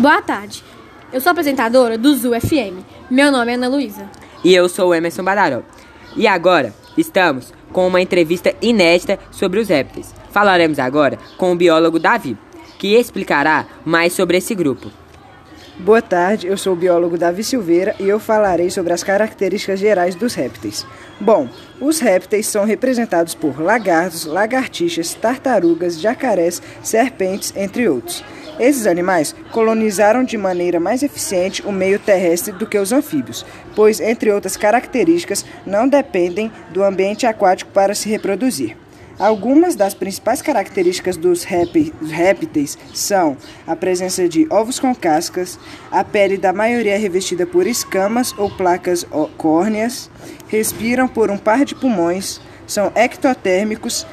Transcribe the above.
Boa tarde. Eu sou apresentadora do Zu FM. Meu nome é Ana Luísa. E eu sou o Emerson Badaró. E agora estamos com uma entrevista inédita sobre os répteis. Falaremos agora com o biólogo Davi, que explicará mais sobre esse grupo. Boa tarde, eu sou o biólogo Davi Silveira e eu falarei sobre as características gerais dos répteis. Bom, os répteis são representados por lagartos, lagartixas, tartarugas, jacarés, serpentes, entre outros. Esses animais colonizaram de maneira mais eficiente o meio terrestre do que os anfíbios, pois, entre outras características, não dependem do ambiente aquático para se reproduzir. Algumas das principais características dos répteis são a presença de ovos com cascas, a pele da maioria é revestida por escamas ou placas córneas, respiram por um par de pulmões, são ectotérmicos,